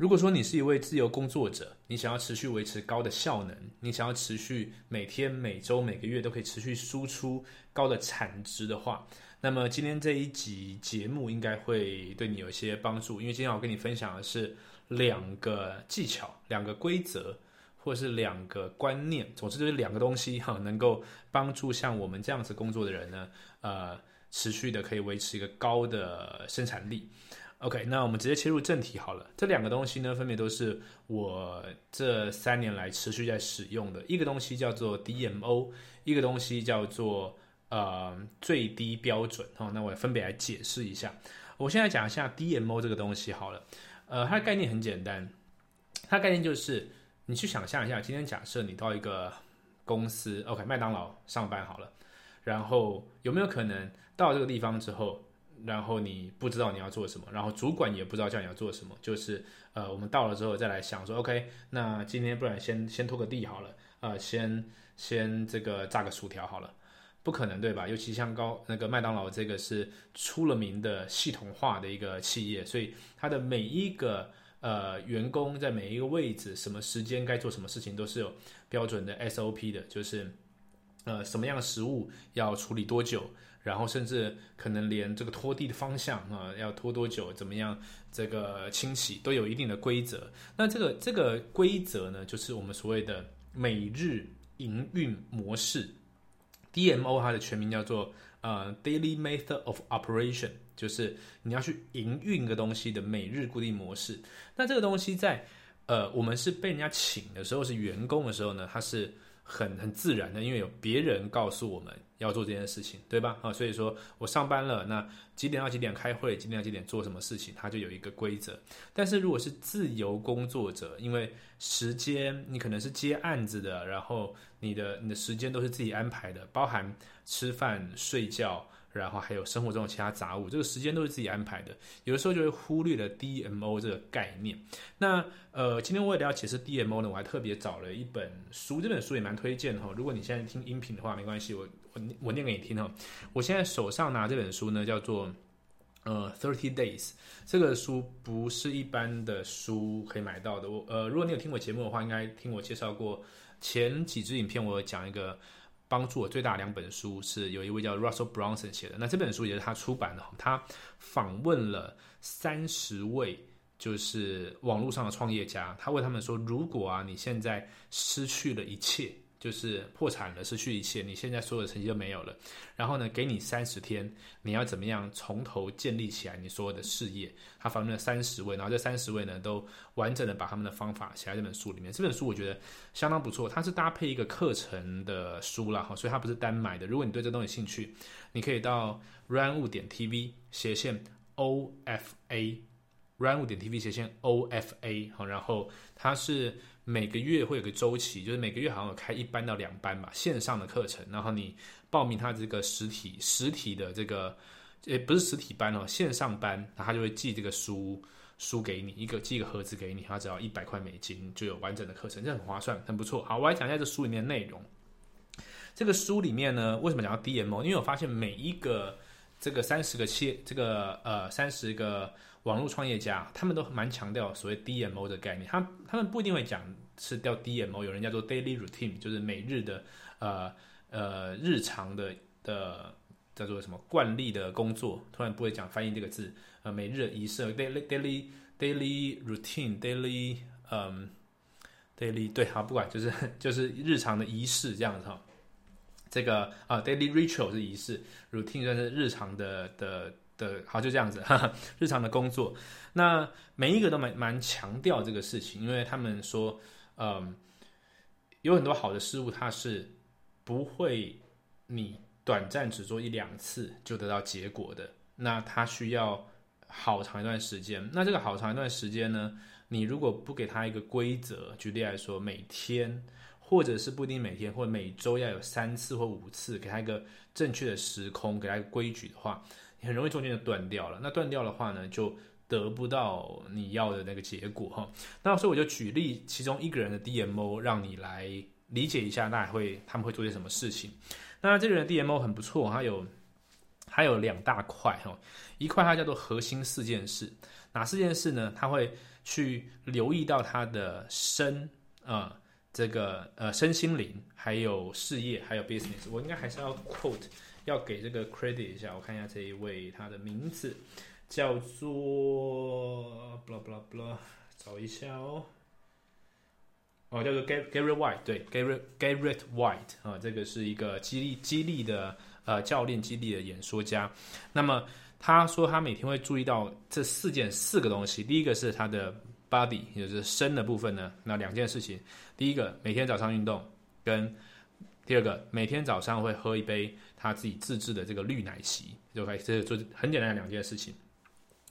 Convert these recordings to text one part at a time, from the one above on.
如果说你是一位自由工作者，你想要持续维持高的效能，你想要持续每天、每周、每个月都可以持续输出高的产值的话，那么今天这一集节目应该会对你有一些帮助。因为今天我跟你分享的是两个技巧、两个规则，或是两个观念，总之就是两个东西哈，能够帮助像我们这样子工作的人呢，呃，持续的可以维持一个高的生产力。OK，那我们直接切入正题好了。这两个东西呢，分别都是我这三年来持续在使用的。一个东西叫做 DMO，一个东西叫做呃最低标准。哦，那我分别来解释一下。我现在讲一下 DMO 这个东西好了。呃，它的概念很简单，它概念就是你去想象一下，今天假设你到一个公司，OK，麦当劳上班好了，然后有没有可能到这个地方之后？然后你不知道你要做什么，然后主管也不知道叫你要做什么，就是呃，我们到了之后再来想说，OK，那今天不然先先拖个地好了，呃，先先这个炸个薯条好了，不可能对吧？尤其像高那个麦当劳这个是出了名的系统化的一个企业，所以它的每一个呃员工在每一个位置，什么时间该做什么事情都是有标准的 SOP 的，就是呃什么样的食物要处理多久。然后甚至可能连这个拖地的方向啊，要拖多久，怎么样，这个清洗都有一定的规则。那这个这个规则呢，就是我们所谓的每日营运模式，DMO 它的全名叫做呃 Daily Method of Operation，就是你要去营运个东西的每日固定模式。那这个东西在呃我们是被人家请的时候，是员工的时候呢，它是。很很自然的，因为有别人告诉我们要做这件事情，对吧？啊，所以说我上班了，那几点到几点开会，几点到几点做什么事情，它就有一个规则。但是如果是自由工作者，因为时间你可能是接案子的，然后你的你的时间都是自己安排的，包含吃饭、睡觉。然后还有生活中的其他杂物，这个时间都是自己安排的，有的时候就会忽略了 DMO 这个概念。那呃，今天为了要解释 DMO 呢，我还特别找了一本书，这本书也蛮推荐哈。如果你现在听音频的话，没关系，我我我念给你听哈。我现在手上拿这本书呢，叫做呃 Thirty Days，这个书不是一般的书可以买到的。我呃，如果你有听我节目的话，应该听我介绍过前几支影片，我有讲一个。帮助我最大两本书是有一位叫 Russell Brunson 写的，那这本书也是他出版的。他访问了三十位就是网络上的创业家，他问他们说：如果啊你现在失去了一切。就是破产了，失去一切，你现在所有的成绩都没有了。然后呢，给你三十天，你要怎么样从头建立起来你所有的事业？他访问了三十位，然后这三十位呢，都完整的把他们的方法写在这本书里面。这本书我觉得相当不错，它是搭配一个课程的书啦，哈，所以它不是单买的。如果你对这东西兴趣，你可以到 runwu 点 tv 斜线 o f a run 物点 tv 斜线 o f a 好，然后它是。每个月会有个周期，就是每个月好像有开一班到两班吧，线上的课程。然后你报名他这个实体实体的这个，呃，不是实体班哦，线上班，然后他就会寄这个书书给你，一个寄一个盒子给你，他只要一百块美金就有完整的课程，这很划算，很不错。好，我来讲一下这书里面的内容。这个书里面呢，为什么讲到 DMO？因为我发现每一个这个三十个企，这个呃三十个。网络创业家他们都蛮强调所谓 DMO 的概念，他他们不一定会讲是叫 DMO，有人叫做 daily routine，就是每日的呃呃日常的的叫做什么惯例的工作，突然不会讲翻译这个字，呃每日的仪式。daily daily daily routine，daily 嗯 daily 对好不管就是就是日常的仪式这样子哈，这个啊 daily ritual 是仪式，routine 算是日常的的。的好就这样子，哈哈，日常的工作，那每一个都蛮蛮强调这个事情，因为他们说，嗯，有很多好的事物，它是不会你短暂只做一两次就得到结果的，那它需要好长一段时间。那这个好长一段时间呢，你如果不给他一个规则，举例来说，每天或者是不一定每天，或者每周要有三次或五次，给他一个正确的时空，给他一个规矩的话。很容易中间就断掉了，那断掉的话呢，就得不到你要的那个结果哈。那所以我就举例其中一个人的 DMO，让你来理解一下，那会他们会做些什么事情。那这个人 DMO 很不错，他有他有两大块哈，一块它叫做核心四件事。哪四件事呢？他会去留意到他的身啊，这个呃身心灵，还有事业，还有 business。我应该还是要 quote，要给这个 credit 一下。我看一下这一位，他的名字叫做 blah blah blah，找一下哦。哦，叫做 Gary Gary White，对，Gary Gary White 啊，这个是一个激励激励的呃教练，激励的演说家。那么他说他每天会注意到这四件四个东西。第一个是他的 body，也就是身的部分呢。那两件事情，第一个每天早上运动，跟第二个每天早上会喝一杯他自己自制的这个绿奶昔，就可以这做很简单的两件事情。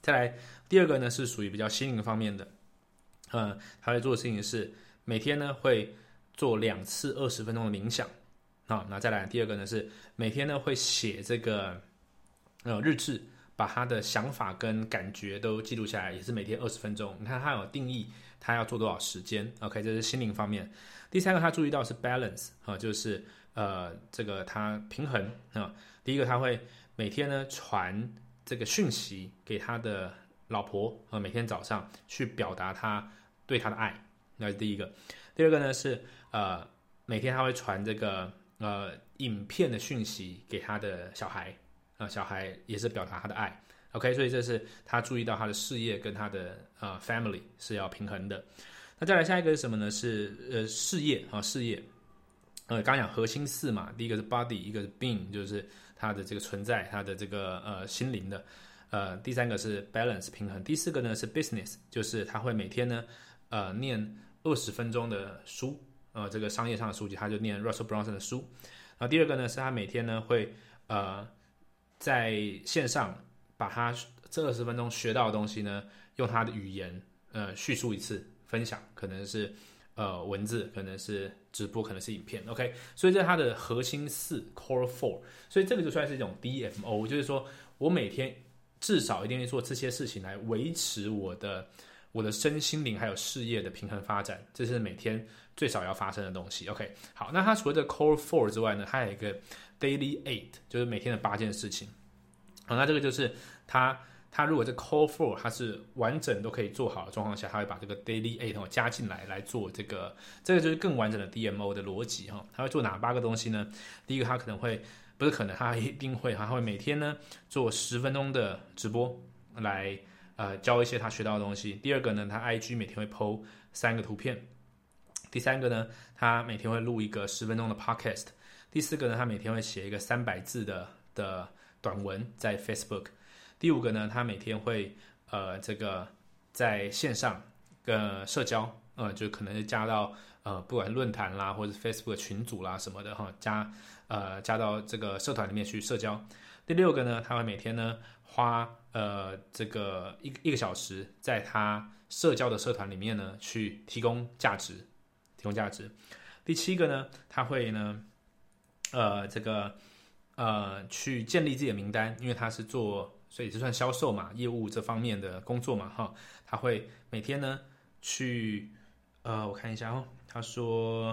再来第二个呢是属于比较心灵方面的，嗯，他会做的事情是。每天呢会做两次二十分钟的冥想，啊，那再来第二个呢是每天呢会写这个呃日志，把他的想法跟感觉都记录下来，也是每天二十分钟。你看他有定义，他要做多少时间？OK，这是心灵方面。第三个他注意到是 balance 啊，就是呃这个他平衡啊。第一个他会每天呢传这个讯息给他的老婆啊，每天早上去表达他对他的爱。那是第一个，第二个呢是呃每天他会传这个呃影片的讯息给他的小孩啊，小孩也是表达他的爱。OK，所以这是他注意到他的事业跟他的呃 family 是要平衡的。那再来下一个是什么呢？是呃事业啊事业。呃，刚讲核心四嘛，第一个是 body，一个是 being，就是他的这个存在，他的这个呃心灵的。呃，第三个是 balance 平衡，第四个呢是 business，就是他会每天呢呃念。二十分钟的书，呃，这个商业上的书籍，他就念 Russell Brunson 的书。然后第二个呢，是他每天呢会呃在线上把他这二十分钟学到的东西呢，用他的语言呃叙述一次，分享，可能是呃文字，可能是直播，可能是影片。OK，所以这是他的核心四 Core Four，所以这个就算是一种 DMO，就是说我每天至少一定会做这些事情来维持我的。我的身心灵还有事业的平衡发展，这是每天最少要发生的东西。OK，好，那它除了这 Core Four 之外呢，还有一个 Daily Eight，就是每天的八件事情。好，那这个就是它，他如果这 Core Four 它是完整都可以做好的状况下，他会把这个 Daily Eight 加进来来做这个，这个就是更完整的 DMO 的逻辑哈。他会做哪八个东西呢？第一个，他可能会不是可能，他一定会，他会每天呢做十分钟的直播来。呃，教一些他学到的东西。第二个呢，他 IG 每天会 PO 三个图片。第三个呢，他每天会录一个十分钟的 Podcast。第四个呢，他每天会写一个三百字的的短文在 Facebook。第五个呢，他每天会呃这个在线上跟社交，呃，就可能是加到呃不管论坛啦或者 Facebook 群组啦什么的哈，加呃加到这个社团里面去社交。第六个呢，他会每天呢花。呃，这个一一个小时，在他社交的社团里面呢，去提供价值，提供价值。第七个呢，他会呢，呃，这个呃，去建立自己的名单，因为他是做，所以就算销售嘛，业务这方面的工作嘛，哈，他会每天呢去，呃，我看一下哦，他说，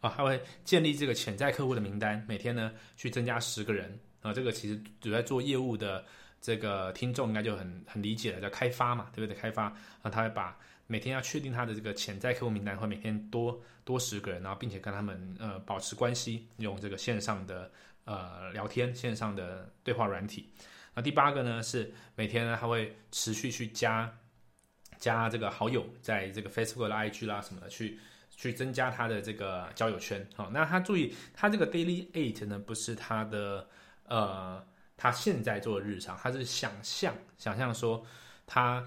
啊，他会建立这个潜在客户的名单，每天呢去增加十个人，啊，这个其实主在做业务的。这个听众应该就很很理解了，叫开发嘛，对不对？开发啊，他会把每天要确定他的这个潜在客户名单，会每天多多十个人，然后并且跟他们呃保持关系，用这个线上的呃聊天、线上的对话软体。那第八个呢是每天呢他会持续去加加这个好友，在这个 Facebook 啦、IG 啦什么的，去去增加他的这个交友圈。好，那他注意，他这个 Daily Eight 呢不是他的呃。他现在做的日常，他是想象想象说，他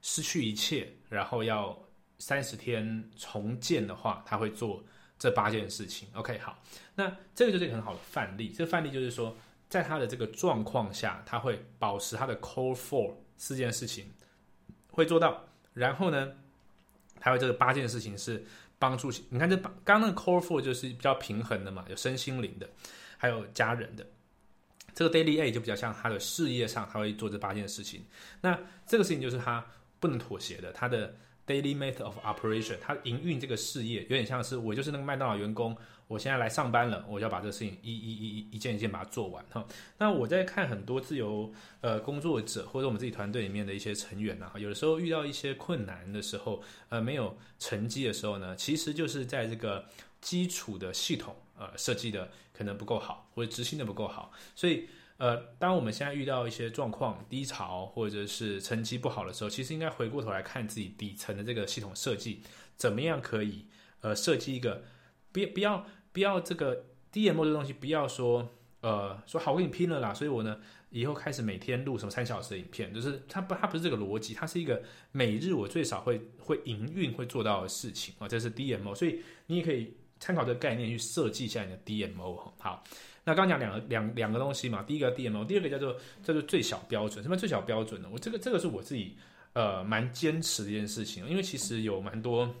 失去一切，然后要三十天重建的话，他会做这八件事情。OK，好，那这个就是一个很好的范例。这个范例就是说，在他的这个状况下，他会保持他的 Core Four 四件事情会做到，然后呢，还有这个八件事情是帮助。你看这刚刚那个 Core Four 就是比较平衡的嘛，有身心灵的，还有家人的。这个 Daily A 就比较像他的事业上，他会做这八件事情。那这个事情就是他不能妥协的。他的 daily method of operation，它营运这个事业有点像是我就是那个麦当劳员工，我现在来上班了，我就要把这个事情一一一一一件一件把它做完哈。那我在看很多自由呃工作者或者我们自己团队里面的一些成员呐，有的时候遇到一些困难的时候，呃没有成绩的时候呢，其实就是在这个基础的系统呃设计的可能不够好，或者执行的不够好，所以。呃，当我们现在遇到一些状况低潮，或者是成绩不好的时候，其实应该回过头来看自己底层的这个系统设计，怎么样可以呃设计一个，不不要不要这个 DMO 这东西，不要说呃说好，我跟你拼了啦，所以我呢以后开始每天录什么三小时的影片，就是它不它不是这个逻辑，它是一个每日我最少会会营运会做到的事情啊，这是 DMO，所以你也可以参考这个概念去设计一下你的 DMO 好。那刚讲两个两两个东西嘛，第一个 DMO，第二个叫做叫做最小标准。什么最小标准呢？我这个这个是我自己呃蛮坚持的一件事情，因为其实有蛮多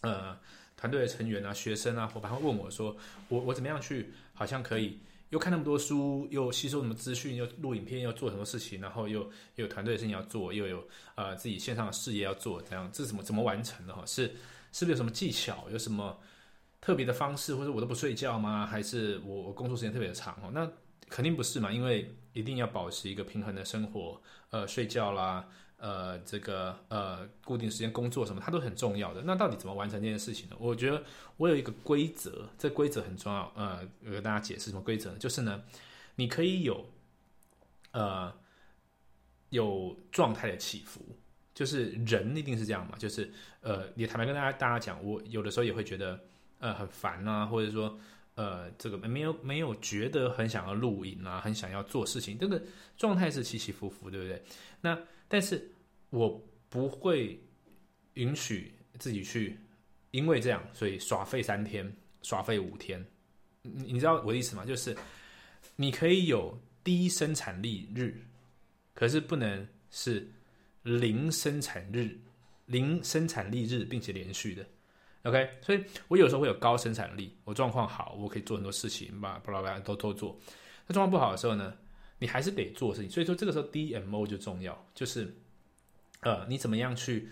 呃团队的成员啊、学生啊伙伴会问我说，我我怎么样去好像可以又看那么多书，又吸收什么资讯，又录影片，又做什么事情，然后又又有团队的事情要做，又有呃自己线上的事业要做，这样这是怎么怎么完成的哈？是是不是有什么技巧？有什么？特别的方式，或者我都不睡觉吗？还是我我工作时间特别的长哦？那肯定不是嘛，因为一定要保持一个平衡的生活，呃，睡觉啦，呃，这个呃，固定时间工作什么，它都很重要的。那到底怎么完成这件事情呢？我觉得我有一个规则，这规则很重要。呃，我跟大家解释什么规则呢？就是呢，你可以有呃有状态的起伏，就是人一定是这样嘛，就是呃，也坦白跟大家大家讲，我有的时候也会觉得。呃，很烦啊，或者说，呃，这个没有没有觉得很想要录影啊，很想要做事情，这个状态是起起伏伏，对不对？那但是我不会允许自己去因为这样，所以耍废三天，耍废五天。你你知道我的意思吗？就是你可以有低生产力日，可是不能是零生产日，零生产力日，并且连续的。OK，所以我有时候会有高生产力，我状况好，我可以做很多事情，把巴拉巴拉都都做。那状况不好的时候呢，你还是得做事情。所以说这个时候 DMO 就重要，就是呃，你怎么样去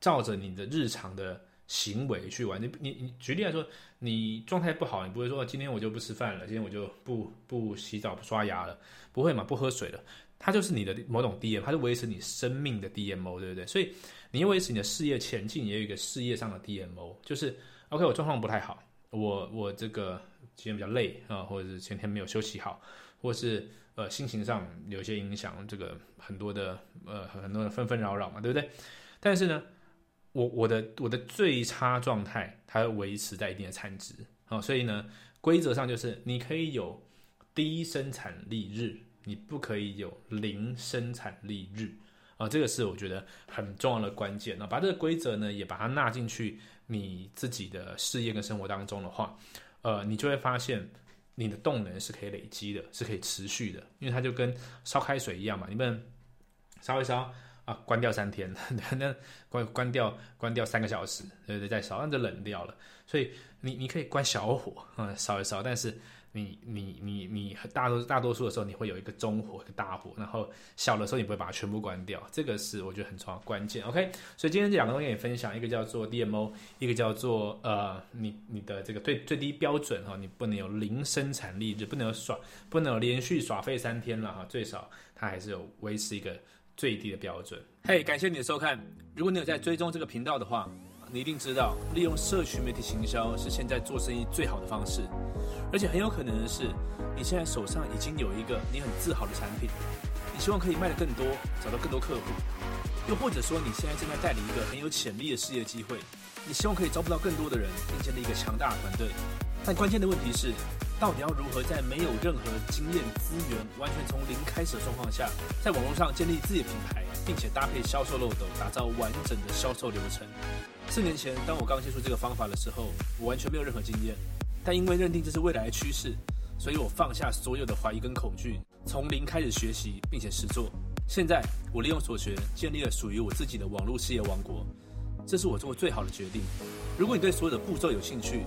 照着你的日常的行为去玩。你你你举例来说，你状态不好，你不会说今天我就不吃饭了，今天我就不不洗澡不刷牙了，不会嘛？不喝水了，它就是你的某种 DM，它是维持你生命的 DMO，对不对？所以。你因为是你的事业前进，也有一个事业上的 DMO，就是 OK，我状况不太好，我我这个今天比较累啊，或者是前天没有休息好，或是呃心情上有些影响，这个很多的呃很多的纷纷扰扰嘛，对不对？但是呢，我我的我的最差状态，它维持在一定的产值啊，所以呢，规则上就是你可以有低生产力日，你不可以有零生产力日。啊，这个是我觉得很重要的关键。那把这个规则呢，也把它纳进去你自己的事业跟生活当中的话，呃，你就会发现你的动能是可以累积的，是可以持续的。因为它就跟烧开水一样嘛，你们烧一烧啊，关掉三天，那关关掉关掉三个小时，对不对？再烧，那就冷掉了。所以你你可以关小火啊，烧一烧，但是。你你你你大多大多数的时候，你会有一个中火、一个大火，然后小的时候你不会把它全部关掉，这个是我觉得很重要关键。OK，所以今天这两个东西也分享，一个叫做 DMO，一个叫做呃你你的这个最最低标准哈，你不能有零生产力，就不能有耍，不能有连续耍废三天了哈，最少它还是有维持一个最低的标准。嘿，感谢你的收看，如果你有在追踪这个频道的话。你一定知道，利用社群媒体行销是现在做生意最好的方式，而且很有可能的是，你现在手上已经有一个你很自豪的产品，你希望可以卖得更多，找到更多客户，又或者说你现在正在代理一个很有潜力的事业机会，你希望可以招募到更多的人，并建立一个强大的团队。但关键的问题是，到底要如何在没有任何经验资源、完全从零开始的状况下，在网络上建立自己的品牌，并且搭配销售漏斗，打造完整的销售流程？四年前，当我刚接触这个方法的时候，我完全没有任何经验。但因为认定这是未来的趋势，所以我放下所有的怀疑跟恐惧，从零开始学习，并且实做。现在，我利用所学，建立了属于我自己的网络事业王国。这是我做过最好的决定。如果你对所有的步骤有兴趣，